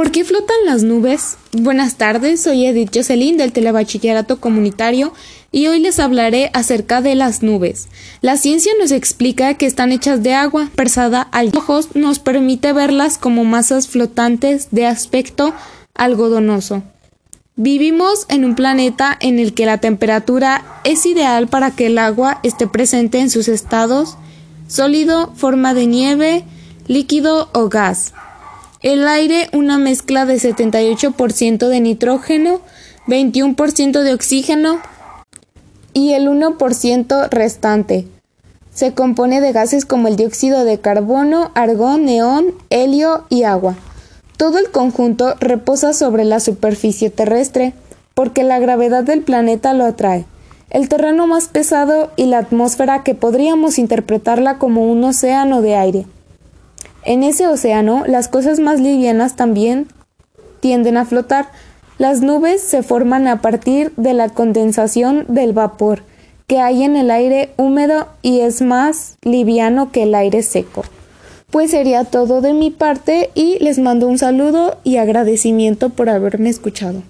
¿Por qué flotan las nubes? Buenas tardes, soy Edith Jocelyn del Telebachillerato Comunitario y hoy les hablaré acerca de las nubes. La ciencia nos explica que están hechas de agua persada al ojos nos permite verlas como masas flotantes de aspecto algodonoso. Vivimos en un planeta en el que la temperatura es ideal para que el agua esté presente en sus estados sólido, forma de nieve, líquido o gas. El aire una mezcla de 78% de nitrógeno, 21% de oxígeno y el 1% restante. Se compone de gases como el dióxido de carbono, argón, neón, helio y agua. Todo el conjunto reposa sobre la superficie terrestre porque la gravedad del planeta lo atrae. El terreno más pesado y la atmósfera que podríamos interpretarla como un océano de aire. En ese océano, las cosas más livianas también tienden a flotar. Las nubes se forman a partir de la condensación del vapor que hay en el aire húmedo y es más liviano que el aire seco. Pues sería todo de mi parte y les mando un saludo y agradecimiento por haberme escuchado.